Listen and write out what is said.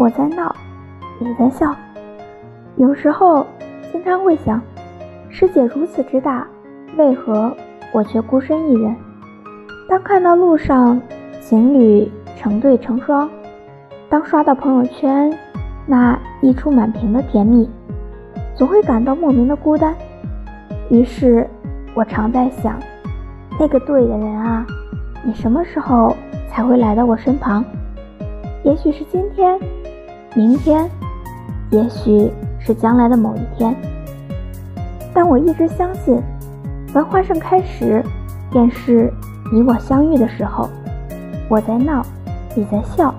我在闹，你在笑。有时候经常会想，世界如此之大，为何我却孤身一人？当看到路上情侣成对成双，当刷到朋友圈那溢出满屏的甜蜜，总会感到莫名的孤单。于是，我常在想，那个对的人啊，你什么时候才会来到我身旁？也许是今天，明天，也许是将来的某一天。但我一直相信，繁花盛开时，便是你我相遇的时候。我在闹，你在笑。